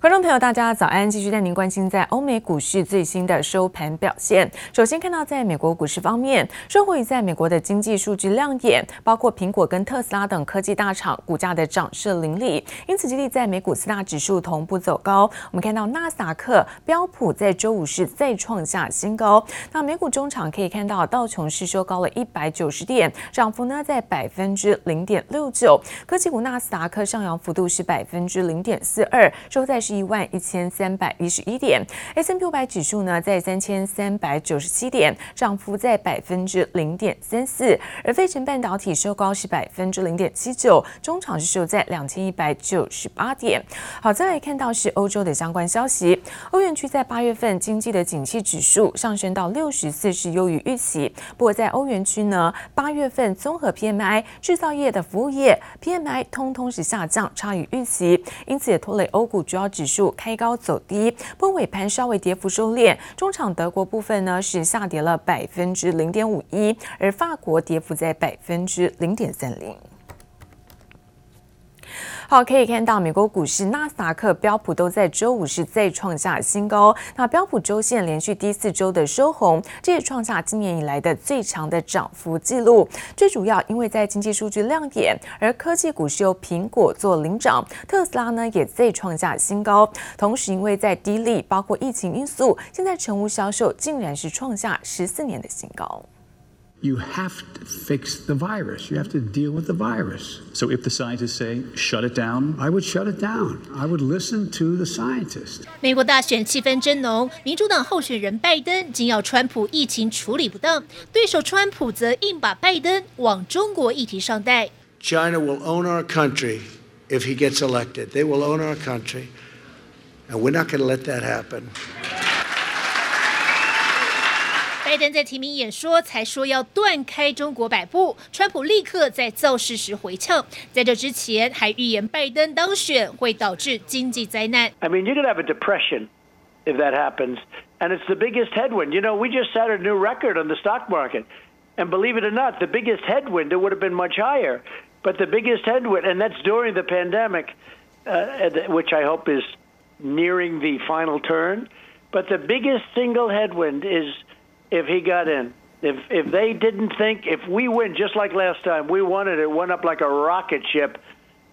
观众朋友，大家早安！继续带您关心在欧美股市最新的收盘表现。首先看到，在美国股市方面，受惠于在美国的经济数据亮眼，包括苹果跟特斯拉等科技大厂股价的涨势凌厉，因此激励在美股四大指数同步走高。我们看到纳斯达克、标普在周五是再创下新高。那美股中场可以看到，道琼是收高了一百九十点，涨幅呢在百分之零点六九。科技股纳斯达克上扬幅度是百分之零点四二，收在一万一千三百一十一点，S&P 五百指数呢在三千三百九十七点，涨幅在百分之零点三四，而费城半导体收高是百分之零点七九，中场是收在两千一百九十八点。好，再来看到是欧洲的相关消息，欧元区在八月份经济的景气指数上升到六十四，是优于预期。不过在欧元区呢，八月份综合 PMI、制造业的服务业 PMI 通通是下降，差于预期，因此也拖累欧股主要。指指数开高走低，不过尾盘稍微跌幅收敛。中场德国部分呢是下跌了百分之零点五一，而法国跌幅在百分之零点三零。好，可以看到美国股市纳斯达克、标普都在周五是再创下新高。那标普周线连续第四周的收红，这也创下今年以来的最长的涨幅记录。最主要因为在经济数据亮眼，而科技股是由苹果做领涨，特斯拉呢也再创下新高。同时，因为在低利，包括疫情因素，现在成屋销售竟然是创下十四年的新高。You have to fix the virus. You have to deal with the virus. So if the scientists say shut it down, I would shut it down. I would listen to the scientists. 美国大选气氛真浓，民主党候选人拜登紧咬川普疫情处理不当，对手川普则硬把拜登往中国议题上带。China will own our country if he gets elected. They will own our country, and we're not going to let that happen. 拜登在提名演说才说要断开中国摆布，川普立刻在造势时回呛，在这之前还预言拜登当选会导致经济灾难。I mean, you're going to have a depression if that happens, and it's the biggest headwind. You know, we just set a new record on the stock market, and believe it or not, the biggest headwind it would have been much higher, but the biggest headwind, and that's during the pandemic, uh, which I hope is nearing the final turn. But the biggest single headwind is if he got in. If if they didn't think if we win just like last time, we won it. It went up like a rocket ship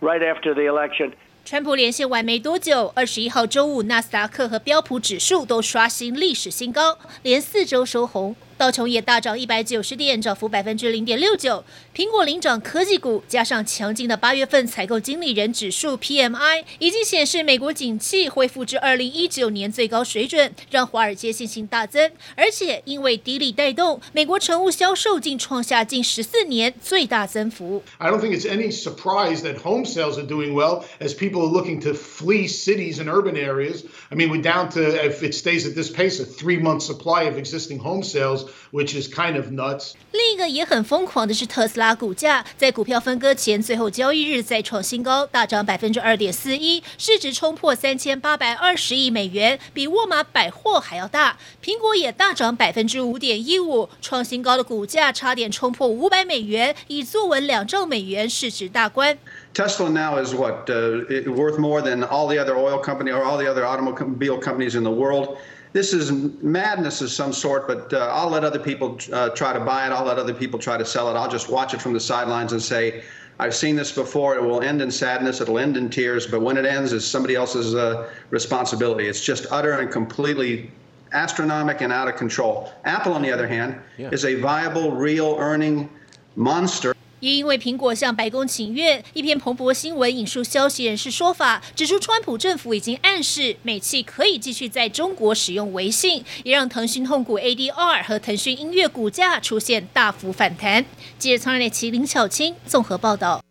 right after the election. 川普连线完没多久，二十一号周五，纳斯达克和标普指数都刷新历史新高，连四周收红。 道琼也大涨一百九十点，涨幅百分之零点六九。苹果领涨科技股，加上强劲的八月份采购经理人指数 PMI 已经显示美国景气恢复至二零一九年最高水准，让华尔街信心大增。而且因为低利带动，美国成屋销售竟创下近十四年最大增幅。I don't think it's any surprise that home sales are doing well as people are looking to flee cities and urban areas. I mean, we're down to if it stays at this pace, a three-month supply of existing home sales. Which is kind of nuts. 另一个也很疯狂的是特斯拉股价，在股票分割前最后交易日再创新高，大涨百分之二点四一，市值冲破三千八百二十亿美元，比沃尔玛百货还要大。苹果也大涨百分之五点一五，创新高的股价差点冲破五百美元，已坐稳两兆美元市值大关。Tesla now is what uh, worth more than all the other oil company or all the other automobile companies in the world. This is madness of some sort, but uh, I'll let other people uh, try to buy it. I'll let other people try to sell it. I'll just watch it from the sidelines and say, I've seen this before. It will end in sadness. It'll end in tears. But when it ends, it's somebody else's uh, responsibility. It's just utter and completely astronomical and out of control. Apple, on the other hand, yeah. is a viable, real earning monster. 也因为苹果向白宫请愿，一篇彭博新闻引述消息人士说法，指出川普政府已经暗示美企可以继续在中国使用微信，也让腾讯控股 ADR 和腾讯音乐股价出现大幅反弹。记者仓内麒麟巧青综合报道。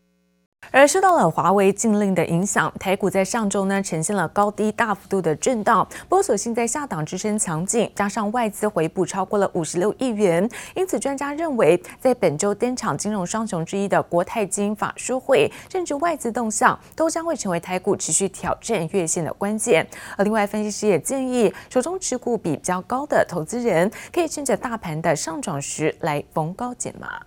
而受到了华为禁令的影响，台股在上周呢呈现了高低大幅度的震荡。不过所幸在下档支撑强劲，加上外资回补超过了五十六亿元，因此专家认为，在本周登场金融双雄之一的国泰金法说会，甚至外资动向，都将会成为台股持续挑战月线的关键。而另外，分析师也建议，手中持股比较高的投资人，可以趁着大盘的上涨时来逢高减码。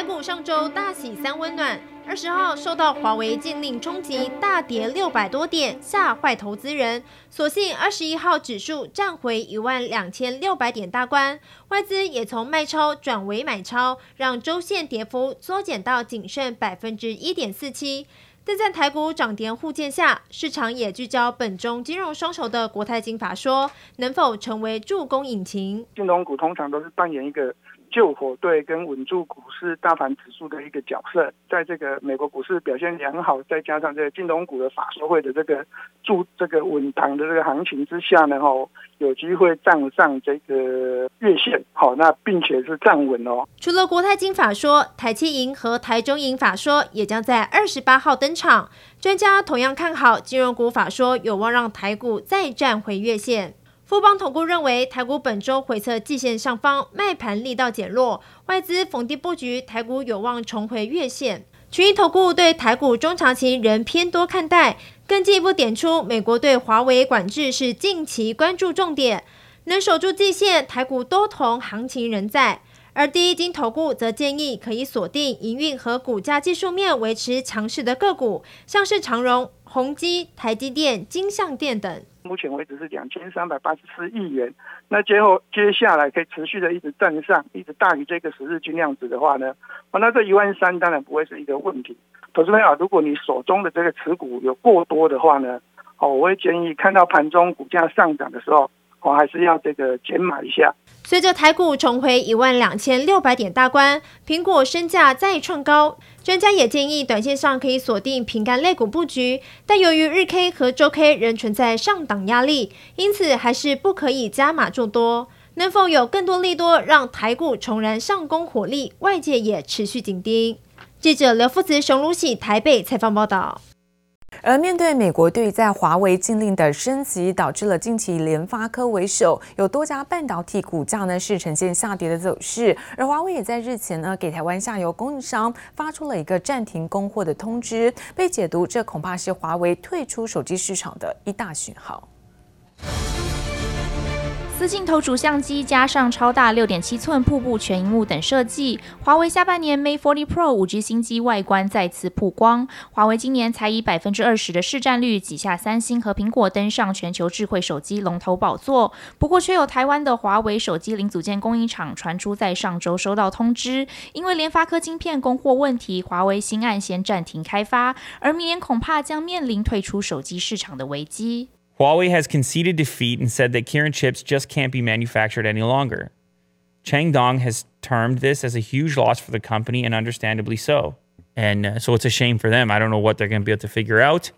台股上周大喜三温暖，二十号受到华为禁令冲击，大跌六百多点，吓坏投资人。所幸二十一号指数站回一万两千六百点大关，外资也从卖超转为买超，让周线跌幅缩减到仅剩百分之一点四七。但在台股涨跌互见下，市场也聚焦本中金融双雄的国泰金法说，能否成为助攻引擎？金融股通常都是扮演一个。救火队跟稳住股市大盘指数的一个角色，在这个美国股市表现良好，再加上这个金融股的法说会的这个助这个稳当的这个行情之下呢，吼，有机会站上这个月线，好，那并且是站稳哦。除了国泰金法说，台七银和台中银法说也将在二十八号登场。专家同样看好金融股法说，有望让台股再站回月线。富邦投顾认为，台股本周回测季线上方卖盘力道减弱，外资逢低布局台股有望重回月线。群益投顾对台股中长期仍偏多看待，更进一步点出美国对华为管制是近期关注重点，能守住季线，台股多头行情仍在。而第一金投顾则建议可以锁定营运和股价技术面维持强势的个股，像是长荣、宏基、台积电、金像电等。目前为止是两千三百八十四亿元，那接后接下来可以持续的一直站上，一直大于这个十日均量值的话呢，那这一万三当然不会是一个问题。投资朋友，如果你手中的这个持股有过多的话呢，哦，我会建议看到盘中股价上涨的时候。我还是要这个减码一下。随着台股重回一万两千六百点大关，苹果身价再创高，专家也建议短线上可以锁定平干类股布局，但由于日 K 和周 K 仍存在上档压力，因此还是不可以加码做多。能否有更多利多让台股重燃上攻火力？外界也持续紧盯。记者刘富慈、熊如喜台北采访报道。而面对美国对在华为禁令的升级，导致了近期联发科为首有多家半导体股价呢是呈现下跌的走势。而华为也在日前呢给台湾下游供应商发出了一个暂停供货的通知，被解读这恐怕是华为退出手机市场的一大讯号。四镜头主相机加上超大六点七寸瀑布全荧幕等设计，华为下半年 Mate 40 Pro 五 G 新机外观再次曝光。华为今年才以百分之二十的市占率挤下三星和苹果登上全球智慧手机龙头宝座。不过，却有台湾的华为手机零组件供应厂传出在上周收到通知，因为联发科晶片供货问题，华为新案先暂停开发，而明年恐怕将面临退出手机市场的危机。Huawei has conceded defeat and said that Kirin chips just can't be manufactured any longer. Chang Dong has termed this as a huge loss for the company, and understandably so. And uh, so it's a shame for them. I don't know what they're going to be able to figure out.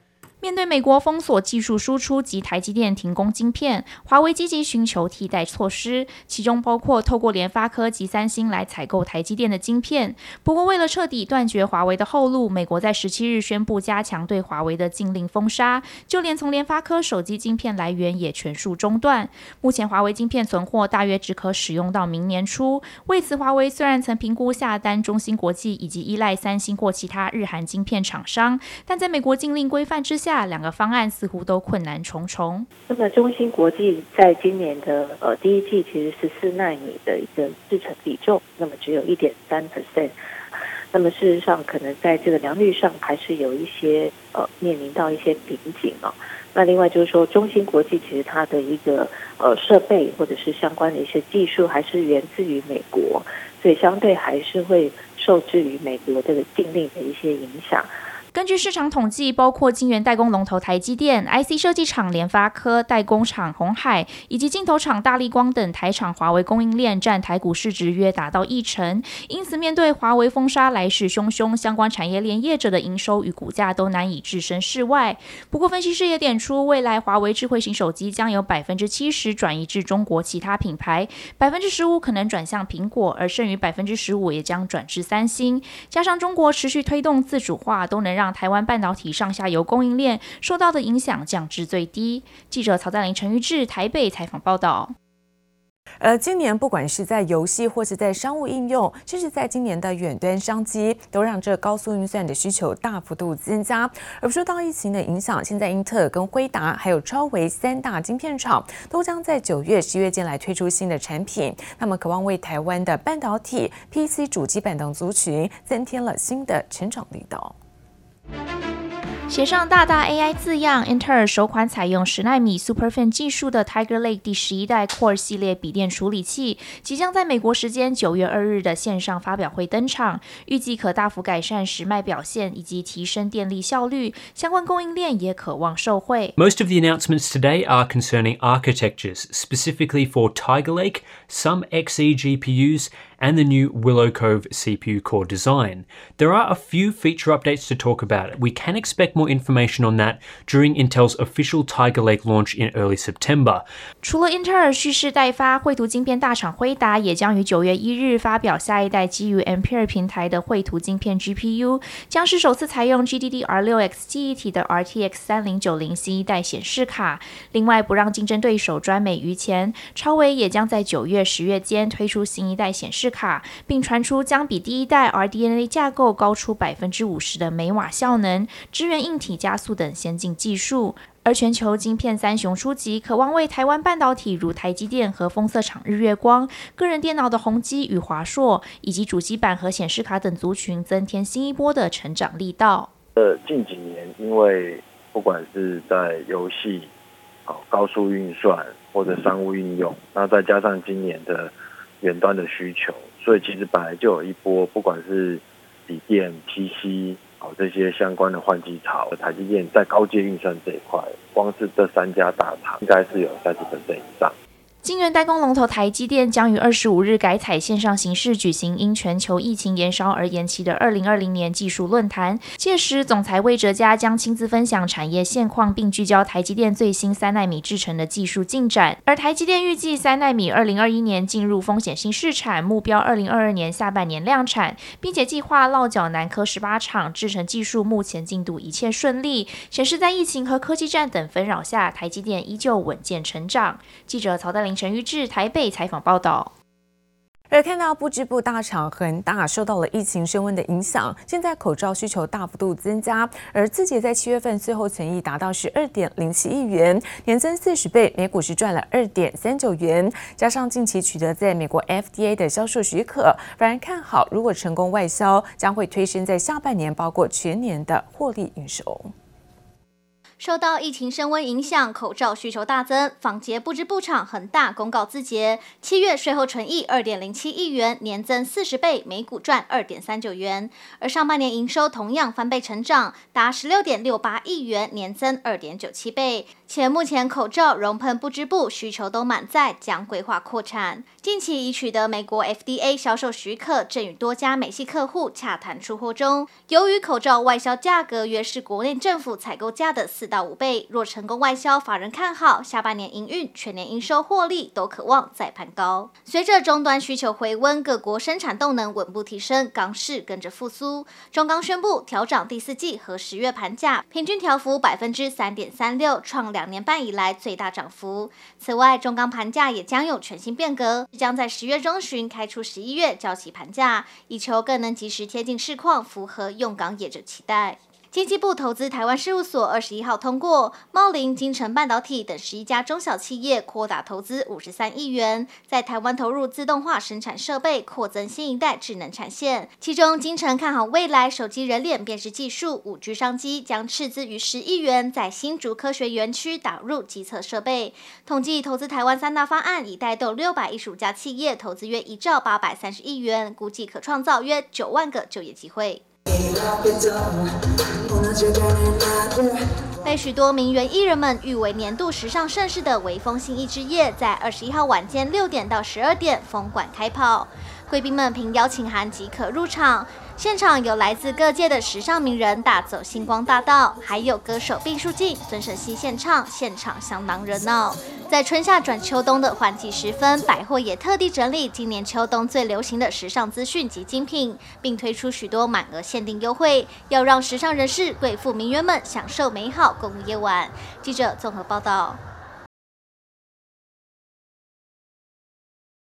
面对美国封锁技术输出及台积电停工晶片，华为积极寻求替代措施，其中包括透过联发科及三星来采购台积电的晶片。不过，为了彻底断绝华为的后路，美国在十七日宣布加强对华为的禁令封杀，就连从联发科手机晶片来源也全数中断。目前，华为晶片存货大约只可使用到明年初。为此，华为虽然曾评估下单中芯国际以及依赖三星或其他日韩晶片厂商，但在美国禁令规范之下。下两个方案似乎都困难重重。那么，中芯国际在今年的呃第一季其实十四奈米的一个制程比重，那么只有一点三 percent。那么事实上，可能在这个良率上还是有一些呃面临到一些瓶颈啊。那另外就是说，中芯国际其实它的一个呃设备或者是相关的一些技术，还是源自于美国，所以相对还是会受制于美国这个禁令的一些影响。根据市场统计，包括晶圆代工龙头台积电、IC 设计厂联发科、代工厂鸿海以及镜头厂大力光等台厂华为供应链占台股市值约达到一成。因此，面对华为封杀来势汹汹，相关产业链业者的营收与股价都难以置身事外。不过，分析师也点出，未来华为智慧型手机将有百分之七十转移至中国其他品牌，百分之十五可能转向苹果，而剩余百分之十五也将转至三星。加上中国持续推动自主化，都能让让台湾半导体上下游供应链受到的影响降至最低。记者曹在林、陈玉志台北采访报道。而今年，不管是在游戏或是在商务应用，甚至在今年的远端商机，都让这高速运算的需求大幅度增加。而受到疫情的影响，现在英特尔跟辉达还有超微三大晶片厂，都将在九月、十月间来推出新的产品，那么渴望为台湾的半导体、PC 主机板等族群增添了新的成长力道。写上大大 AI 字样，英特尔首款采用十纳米 SuperFin 技术的 Tiger Lake 第十一代 Core 系列笔电处理器，即将在美国时间九月二日的线上发表会登场，预计可大幅改善时脉表现以及提升电力效率，相关供应链也可望受惠。Most of the announcements today are concerning architectures, specifically for Tiger Lake, some Xe GPUs, and the new Willow Cove CPU core design. There are a few feature updates to talk about. We can expect more information on that during Intel's official Tiger Lake launch in early September. 除了英特尔蓄势待发，绘图晶片大厂辉达也将于九月一日发表下一代基于 Ampere 平台的绘图晶片 GPU，将是首次采用 GDDR6X 记忆体的 RTX 三零九零新一代显示卡。另外，不让竞争对手专美于前，超微也将在九月、 十月间推出新一代显示卡，并传出将比第一代 RDNA 架构高出百分之五十的每瓦效能，支援硬体加速等先进技术。而全球晶片三雄出击，渴望为台湾半导体如台积电和封测厂日月光、个人电脑的宏碁与华硕，以及主机板和显示卡等族群，增添新一波的成长力道。呃，近几年因为不管是在游戏、高速运算或者商务应用，那再加上今年的远端的需求，所以其实本来就有一波，不管是笔电、PC。这些相关的换机潮，台积电在高阶运算这一块，光是这三家大厂，应该是有三十分之以上。晶圆代工龙头台积电将于二十五日改采线上形式举行，因全球疫情延烧而延期的二零二零年技术论坛。届时，总裁魏哲家将亲自分享产业现况，并聚焦台积电最新三纳米制程的技术进展。而台积电预计三纳米二零二一年进入风险性试产，目标二零二二年下半年量产，并且计划落脚南科十八厂。制程技术目前进度一切顺利，显示在疫情和科技战等纷扰下，台积电依旧稳健成长。记者曹代林。陈玉志台北采访报道。而看到不织布大厂恒大受到了疫情升温的影响，现在口罩需求大幅度增加，而自己在七月份最后存益达到十二点零七亿元，年增四十倍，每股是赚了二点三九元。加上近期取得在美国 FDA 的销售许可，反而看好，如果成功外销，将会推升在下半年包括全年的获利营收。受到疫情升温影响，口罩需求大增。纺洁不织布厂恒大公告自结，七月税后纯益二点零七亿元，年增四十倍，每股赚二点三九元。而上半年营收同样翻倍成长，达十六点六八亿元，年增二点九七倍。且目前口罩、熔喷不织布需求都满载，将规划扩产。近期已取得美国 FDA 销售许可，正与多家美系客户洽谈出货中。由于口罩外销价格约是国内政府采购价的四到五倍，若成功外销，法人看好下半年营运、全年营收获利都可望再攀高。随着终端需求回温，各国生产动能稳步提升，钢市跟着复苏。中钢宣布调涨第四季和十月盘价，平均调幅百分之三点三六，创两年半以来最大涨幅。此外，中钢盘价也将有全新变革，将在十月中旬开出十一月交期盘价，以求更能及时贴近市况，符合用钢业者期待。经济部投资台湾事务所二十一号通过，茂林、精成半导体等十一家中小企业扩大投资五十三亿元，在台湾投入自动化生产设备，扩增新一代智能产线。其中，精成看好未来手机人脸辨识技术五 G 商机，将斥资逾十亿元在新竹科学园区打入基测设备。统计投资台湾三大方案，已带动六百一十五家企业投资约一兆八百三十亿元，估计可创造约九万个就业机会。被许多名媛艺人们誉为年度时尚盛事的微风信义之夜，在二十一号晚间六点到十二点封馆开跑，贵宾们凭邀请函即可入场。现场有来自各界的时尚名人大走星光大道，还有歌手毕书尽、孙盛希献唱，现场相当热闹。在春夏转秋冬的换季时分，百货也特地整理今年秋冬最流行的时尚资讯及精品，并推出许多满额限定优惠，要让时尚人士、贵妇名媛们享受美好购物夜晚。记者综合报道。